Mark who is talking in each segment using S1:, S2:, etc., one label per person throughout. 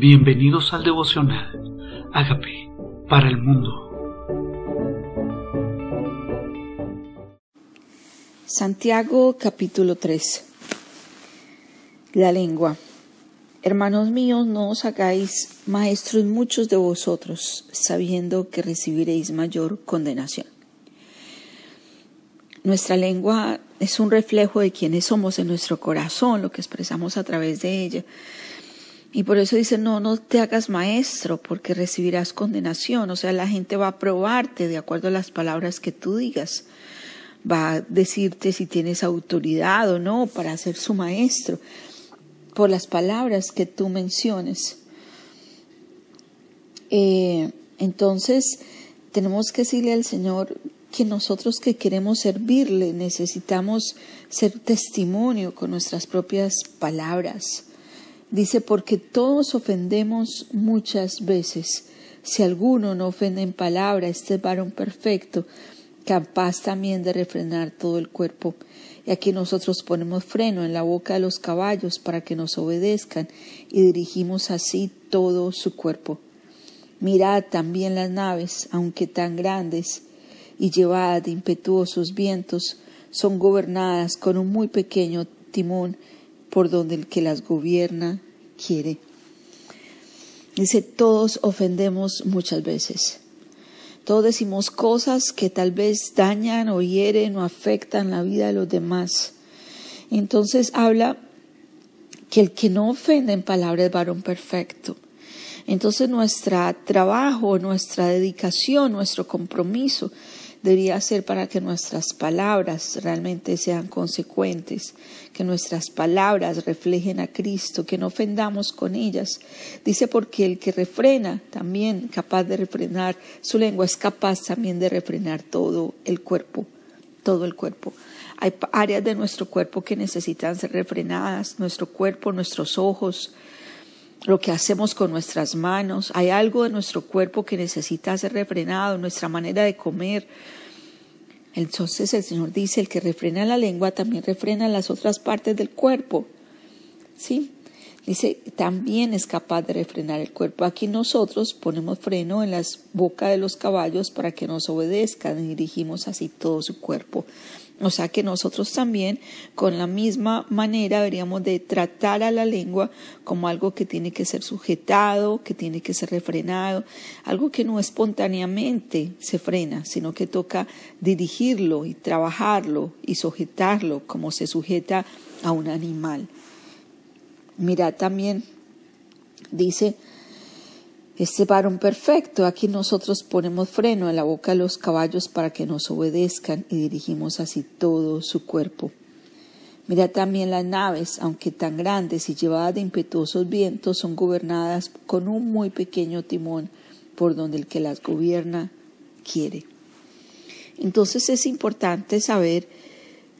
S1: Bienvenidos al devocional. Hágame para el mundo.
S2: Santiago capítulo 3. La lengua. Hermanos míos, no os hagáis maestros muchos de vosotros, sabiendo que recibiréis mayor condenación. Nuestra lengua es un reflejo de quienes somos en nuestro corazón, lo que expresamos a través de ella. Y por eso dice, no, no te hagas maestro porque recibirás condenación. O sea, la gente va a probarte de acuerdo a las palabras que tú digas. Va a decirte si tienes autoridad o no para ser su maestro por las palabras que tú menciones. Eh, entonces, tenemos que decirle al Señor que nosotros que queremos servirle necesitamos ser testimonio con nuestras propias palabras Dice, porque todos ofendemos muchas veces. Si alguno no ofende en palabra, este es varón perfecto, capaz también de refrenar todo el cuerpo. Y aquí nosotros ponemos freno en la boca de los caballos para que nos obedezcan y dirigimos así todo su cuerpo. Mirad también las naves, aunque tan grandes y llevadas de impetuosos vientos, son gobernadas con un muy pequeño timón por donde el que las gobierna quiere. Dice, todos ofendemos muchas veces. Todos decimos cosas que tal vez dañan o hieren o afectan la vida de los demás. Entonces habla que el que no ofende en palabras es varón perfecto. Entonces nuestro trabajo, nuestra dedicación, nuestro compromiso debería ser para que nuestras palabras realmente sean consecuentes, que nuestras palabras reflejen a Cristo, que no ofendamos con ellas. Dice porque el que refrena también capaz de refrenar su lengua es capaz también de refrenar todo el cuerpo, todo el cuerpo. Hay áreas de nuestro cuerpo que necesitan ser refrenadas, nuestro cuerpo, nuestros ojos, lo que hacemos con nuestras manos, hay algo de nuestro cuerpo que necesita ser refrenado, nuestra manera de comer. Entonces el Señor dice, el que refrena la lengua también refrena las otras partes del cuerpo. ¿Sí? Dice, también es capaz de refrenar el cuerpo. Aquí nosotros ponemos freno en las bocas de los caballos para que nos obedezcan y dirigimos así todo su cuerpo. O sea que nosotros también con la misma manera deberíamos de tratar a la lengua como algo que tiene que ser sujetado, que tiene que ser refrenado, algo que no espontáneamente se frena, sino que toca dirigirlo y trabajarlo y sujetarlo como se sujeta a un animal. Mira también, dice, este varón perfecto, aquí nosotros ponemos freno en la boca de los caballos para que nos obedezcan y dirigimos así todo su cuerpo. Mira también las naves, aunque tan grandes y llevadas de impetuosos vientos, son gobernadas con un muy pequeño timón por donde el que las gobierna quiere. Entonces es importante saber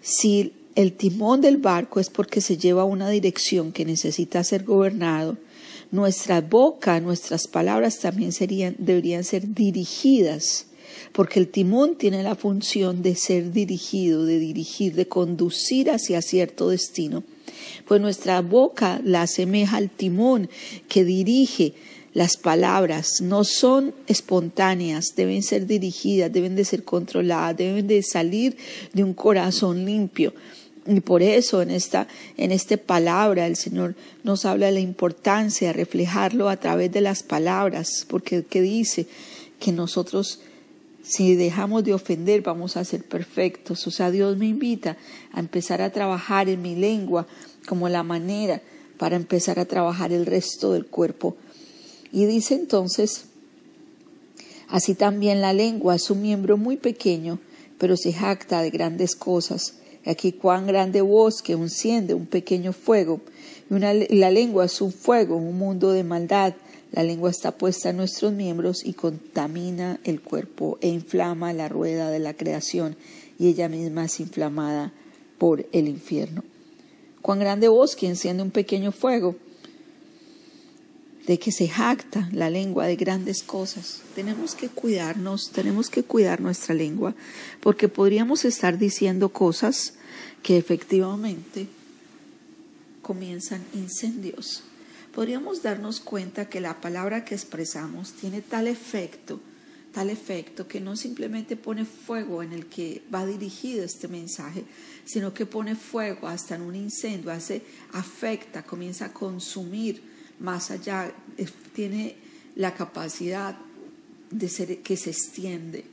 S2: si el timón del barco es porque se lleva a una dirección que necesita ser gobernado nuestra boca, nuestras palabras también serían, deberían ser dirigidas, porque el timón tiene la función de ser dirigido, de dirigir, de conducir hacia cierto destino. Pues nuestra boca la asemeja al timón que dirige las palabras no son espontáneas, deben ser dirigidas, deben de ser controladas, deben de salir de un corazón limpio. Y por eso en esta, en esta palabra el Señor nos habla de la importancia de reflejarlo a través de las palabras, porque que dice que nosotros si dejamos de ofender vamos a ser perfectos. O sea, Dios me invita a empezar a trabajar en mi lengua como la manera para empezar a trabajar el resto del cuerpo. Y dice entonces, así también la lengua es un miembro muy pequeño, pero se jacta de grandes cosas Aquí cuán grande bosque enciende un pequeño fuego. la lengua es un fuego, un mundo de maldad. La lengua está puesta en nuestros miembros y contamina el cuerpo e inflama la rueda de la creación y ella misma es inflamada por el infierno. Cuán grande bosque enciende un pequeño fuego de que se jacta la lengua de grandes cosas. Tenemos que cuidarnos, tenemos que cuidar nuestra lengua, porque podríamos estar diciendo cosas que efectivamente comienzan incendios. podríamos darnos cuenta que la palabra que expresamos tiene tal efecto, tal efecto que no simplemente pone fuego en el que va dirigido este mensaje, sino que pone fuego hasta en un incendio, hace, afecta, comienza a consumir más allá, tiene la capacidad de ser que se extiende.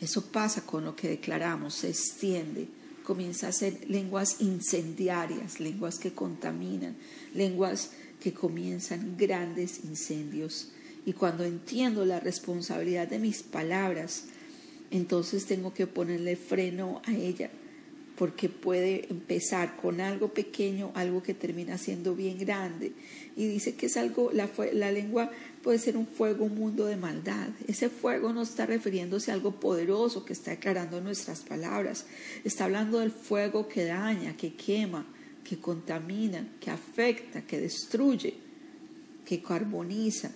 S2: Eso pasa con lo que declaramos, se extiende, comienza a ser lenguas incendiarias, lenguas que contaminan, lenguas que comienzan grandes incendios. Y cuando entiendo la responsabilidad de mis palabras, entonces tengo que ponerle freno a ella, porque puede empezar con algo pequeño, algo que termina siendo bien grande. Y dice que es algo, la, la lengua puede ser un fuego, un mundo de maldad. Ese fuego no está refiriéndose a algo poderoso que está declarando nuestras palabras. Está hablando del fuego que daña, que quema, que contamina, que afecta, que destruye, que carboniza,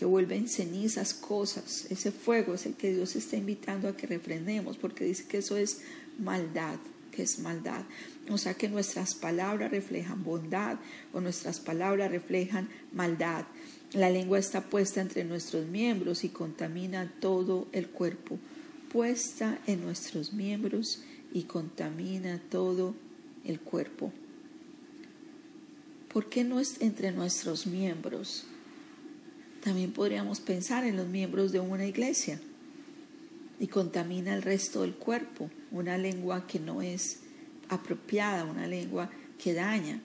S2: que vuelve en cenizas cosas. Ese fuego es el que Dios está invitando a que refrendemos, porque dice que eso es maldad, que es maldad. O sea que nuestras palabras reflejan bondad o nuestras palabras reflejan maldad. La lengua está puesta entre nuestros miembros y contamina todo el cuerpo. Puesta en nuestros miembros y contamina todo el cuerpo. ¿Por qué no es entre nuestros miembros? También podríamos pensar en los miembros de una iglesia y contamina el resto del cuerpo. Una lengua que no es apropiada, una lengua que daña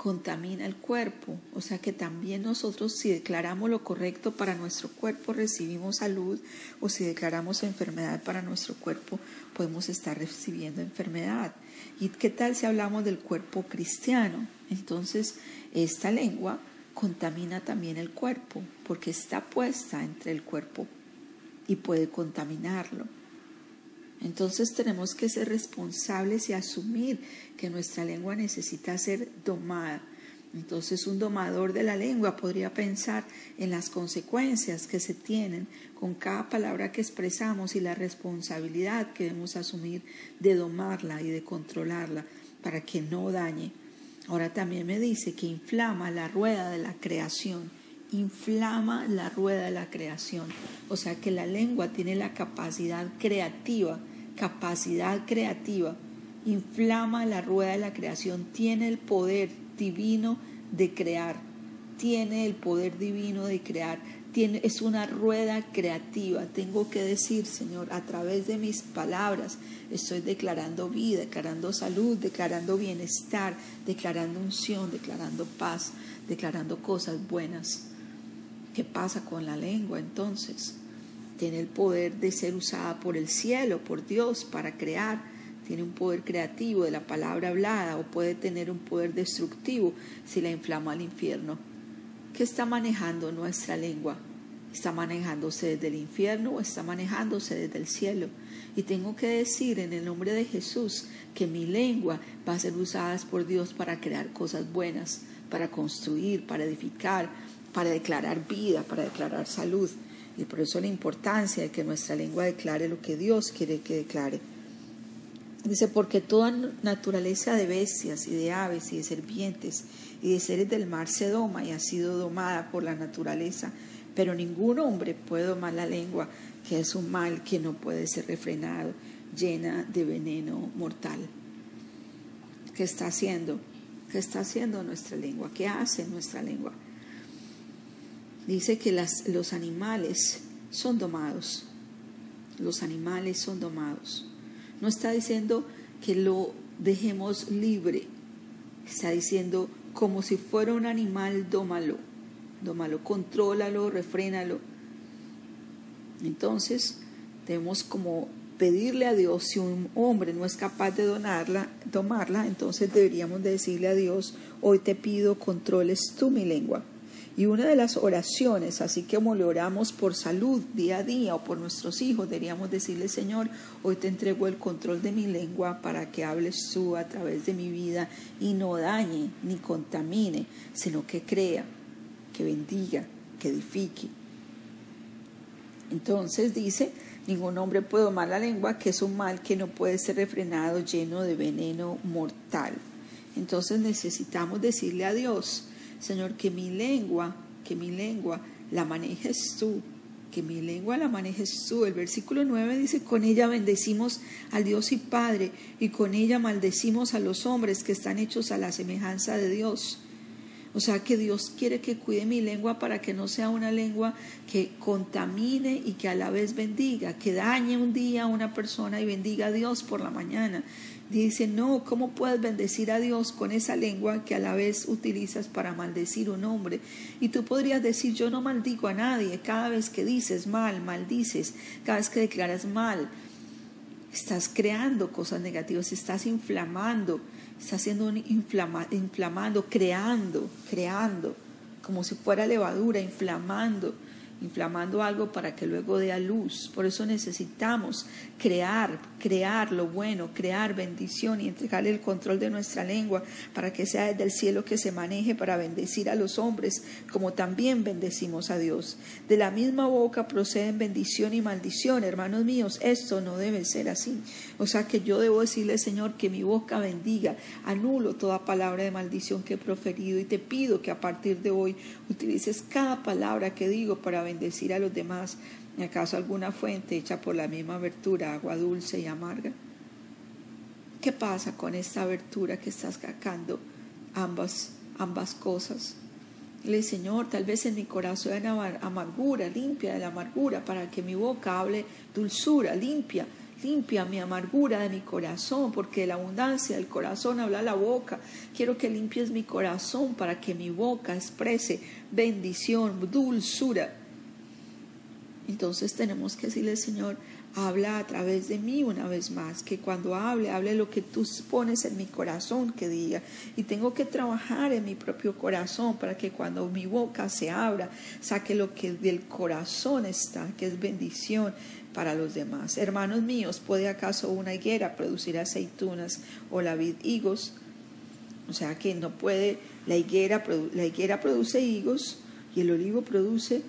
S2: contamina el cuerpo. O sea que también nosotros si declaramos lo correcto para nuestro cuerpo recibimos salud o si declaramos enfermedad para nuestro cuerpo podemos estar recibiendo enfermedad. ¿Y qué tal si hablamos del cuerpo cristiano? Entonces esta lengua contamina también el cuerpo porque está puesta entre el cuerpo y puede contaminarlo. Entonces tenemos que ser responsables y asumir que nuestra lengua necesita ser domada. Entonces un domador de la lengua podría pensar en las consecuencias que se tienen con cada palabra que expresamos y la responsabilidad que debemos asumir de domarla y de controlarla para que no dañe. Ahora también me dice que inflama la rueda de la creación, inflama la rueda de la creación. O sea que la lengua tiene la capacidad creativa capacidad creativa, inflama la rueda de la creación, tiene el poder divino de crear, tiene el poder divino de crear, es una rueda creativa. Tengo que decir, Señor, a través de mis palabras estoy declarando vida, declarando salud, declarando bienestar, declarando unción, declarando paz, declarando cosas buenas. ¿Qué pasa con la lengua entonces? tiene el poder de ser usada por el cielo, por Dios, para crear, tiene un poder creativo de la palabra hablada o puede tener un poder destructivo si la inflama al infierno. ¿Qué está manejando nuestra lengua? ¿Está manejándose desde el infierno o está manejándose desde el cielo? Y tengo que decir en el nombre de Jesús que mi lengua va a ser usada por Dios para crear cosas buenas, para construir, para edificar, para declarar vida, para declarar salud. Y por eso la importancia de que nuestra lengua declare lo que Dios quiere que declare. Dice, porque toda naturaleza de bestias y de aves y de serpientes y de seres del mar se doma y ha sido domada por la naturaleza, pero ningún hombre puede domar la lengua, que es un mal que no puede ser refrenado, llena de veneno mortal. ¿Qué está haciendo? ¿Qué está haciendo nuestra lengua? ¿Qué hace nuestra lengua? dice que las, los animales son domados. Los animales son domados. No está diciendo que lo dejemos libre. Está diciendo como si fuera un animal, dómalo. Dómalo, contrólalo, refrénalo. Entonces, debemos como pedirle a Dios, si un hombre no es capaz de donarla, tomarla, entonces deberíamos decirle a Dios, hoy te pido controles tú mi lengua. Y una de las oraciones, así como le oramos por salud día a día o por nuestros hijos, deberíamos decirle, Señor, hoy te entrego el control de mi lengua para que hables tú a través de mi vida y no dañe ni contamine, sino que crea, que bendiga, que edifique. Entonces dice, ningún hombre puede tomar la lengua, que es un mal que no puede ser refrenado, lleno de veneno mortal. Entonces necesitamos decirle a Dios, Señor, que mi lengua, que mi lengua la manejes tú, que mi lengua la manejes tú. El versículo 9 dice, con ella bendecimos al Dios y Padre, y con ella maldecimos a los hombres que están hechos a la semejanza de Dios. O sea que Dios quiere que cuide mi lengua para que no sea una lengua que contamine y que a la vez bendiga, que dañe un día a una persona y bendiga a Dios por la mañana. Dice, no, ¿cómo puedes bendecir a Dios con esa lengua que a la vez utilizas para maldecir un hombre? Y tú podrías decir, yo no maldigo a nadie, cada vez que dices mal, maldices, cada vez que declaras mal, estás creando cosas negativas, estás inflamando, estás haciendo un inflamando, creando, creando, como si fuera levadura, inflamando inflamando algo para que luego dé a luz. Por eso necesitamos crear, crear lo bueno, crear bendición y entregarle el control de nuestra lengua para que sea desde el cielo que se maneje para bendecir a los hombres como también bendecimos a Dios. De la misma boca proceden bendición y maldición, hermanos míos, esto no debe ser así. O sea que yo debo decirle, Señor, que mi boca bendiga, anulo toda palabra de maldición que he proferido y te pido que a partir de hoy utilices cada palabra que digo para bendecir a los demás. ¿Acaso alguna fuente hecha por la misma abertura, agua dulce y amarga? ¿Qué pasa con esta abertura que estás sacando ambas, ambas cosas? Le Señor, tal vez en mi corazón hay amargura, limpia de la amargura, para que mi boca hable dulzura, limpia Limpia mi amargura de mi corazón, porque la abundancia del corazón habla la boca. Quiero que limpies mi corazón para que mi boca exprese bendición, dulzura. Entonces tenemos que decirle, Señor, habla a través de mí una vez más, que cuando hable, hable lo que tú pones en mi corazón que diga. Y tengo que trabajar en mi propio corazón para que cuando mi boca se abra, saque lo que del corazón está, que es bendición, para los demás. Hermanos míos, ¿puede acaso una higuera producir aceitunas o la vid higos? O sea que no puede, la higuera, la higuera produce higos y el olivo produce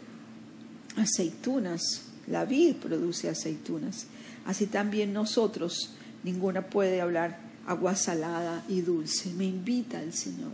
S2: aceitunas, la vid produce aceitunas. Así también nosotros, ninguna puede hablar agua salada y dulce. Me invita el Señor,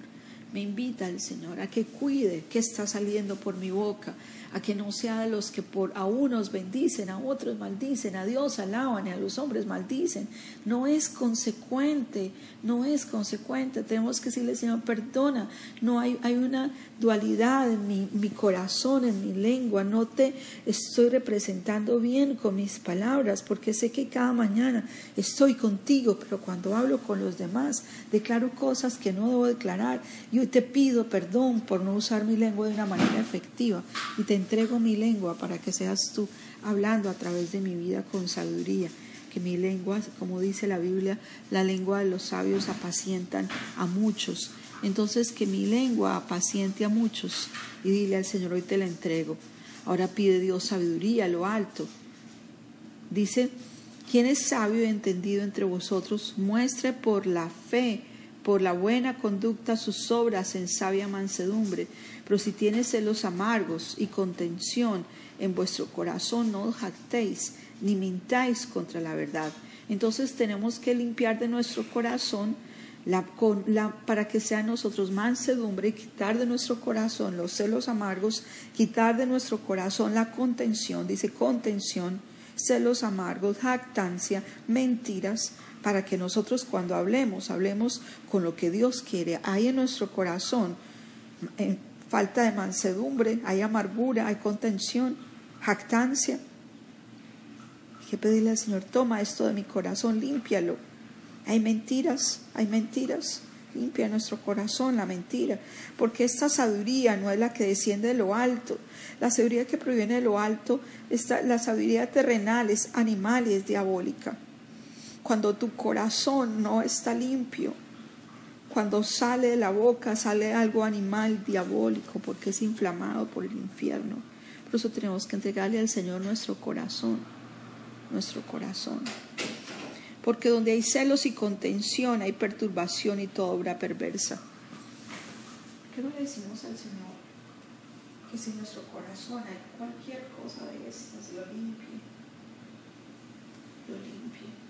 S2: me invita el Señor a que cuide qué está saliendo por mi boca, a que no sea de los que por a unos bendicen, a otros maldicen, a Dios alaban y a los hombres maldicen. No es consecuente, no es consecuente. Tenemos que decirle, Señor, perdona. No hay, hay una dualidad en mi, mi corazón, en mi lengua. No te estoy representando bien con mis palabras, porque sé que cada mañana estoy contigo, pero cuando hablo con los demás, declaro cosas que no debo declarar. Y hoy te pido perdón por no usar mi lengua de una manera efectiva. Y te entrego mi lengua para que seas tú hablando a través de mi vida con sabiduría. Que mi lengua, como dice la Biblia, la lengua de los sabios apacientan a muchos. Entonces que mi lengua apaciente a muchos. Y dile al Señor, hoy te la entrego. Ahora pide Dios sabiduría lo alto. Dice, ¿quién es sabio y entendido entre vosotros? Muestre por la fe por la buena conducta sus obras en sabia mansedumbre. Pero si tienes celos amargos y contención en vuestro corazón, no os jactéis ni mintáis contra la verdad. Entonces tenemos que limpiar de nuestro corazón la, para que sea nosotros mansedumbre quitar de nuestro corazón los celos amargos, quitar de nuestro corazón la contención, dice contención, celos amargos, jactancia, mentiras, para que nosotros cuando hablemos, hablemos con lo que Dios quiere. Hay en nuestro corazón falta de mansedumbre, hay amargura, hay contención, jactancia. Hay que pedirle al Señor, toma esto de mi corazón, límpialo. Hay mentiras, hay mentiras. Limpia nuestro corazón la mentira, porque esta sabiduría no es la que desciende de lo alto. La sabiduría que proviene de lo alto, está, la sabiduría terrenal es animal y es diabólica cuando tu corazón no está limpio, cuando sale de la boca, sale algo animal, diabólico, porque es inflamado por el infierno. Por eso tenemos que entregarle al Señor nuestro corazón, nuestro corazón. Porque donde hay celos y contención, hay perturbación y toda obra perversa. ¿Qué no le decimos al Señor? Que si nuestro corazón hay cualquier cosa de estas, lo limpie, lo limpie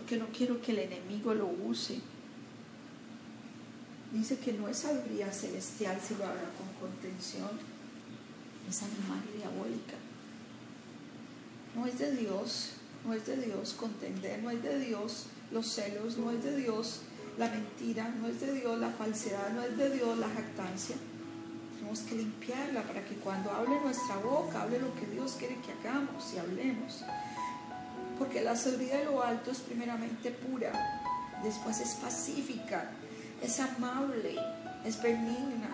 S2: porque no quiero que el enemigo lo use. dice que no es sabiduría celestial si lo habla con contención, es animal diabólica. No es de Dios, no es de Dios contender, no es de Dios los celos, no es de Dios la mentira, no es de Dios la falsedad, no es de Dios la jactancia. Tenemos que limpiarla para que cuando hable nuestra boca, hable lo que Dios quiere que hagamos y hablemos. Porque la sabiduría de lo alto es primeramente pura, después es pacífica, es amable, es benigna,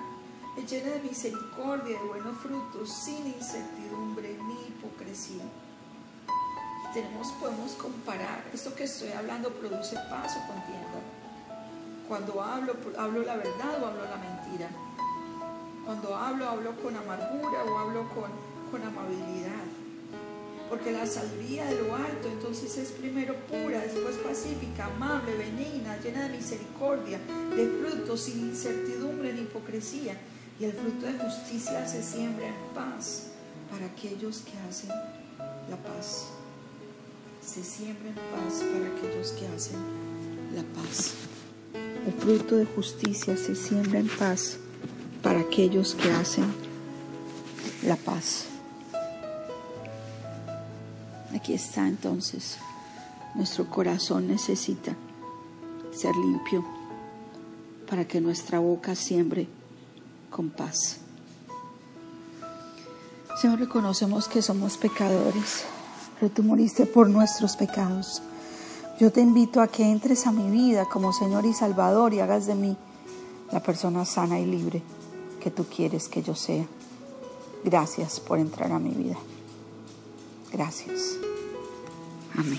S2: es llena de misericordia, de buenos frutos, sin incertidumbre ni hipocresía. Tenemos, podemos comparar, esto que estoy hablando produce paz o contienda. Cuando hablo, hablo la verdad o hablo la mentira. Cuando hablo, hablo con amargura o hablo con, con amabilidad. Porque la sabiduría de lo alto entonces es primero pura, después pacífica, amable, benigna, llena de misericordia, de frutos, sin incertidumbre ni hipocresía. Y el fruto de justicia se siembra en paz para aquellos que hacen la paz. Se siembra en paz para aquellos que hacen la paz. El fruto de justicia se siembra en paz para aquellos que hacen la paz. Aquí está entonces. Nuestro corazón necesita ser limpio para que nuestra boca siembre con paz. Señor, reconocemos que somos pecadores, pero tú moriste por nuestros pecados. Yo te invito a que entres a mi vida como Señor y Salvador y hagas de mí la persona sana y libre que tú quieres que yo sea. Gracias por entrar a mi vida. Gracias. Amén.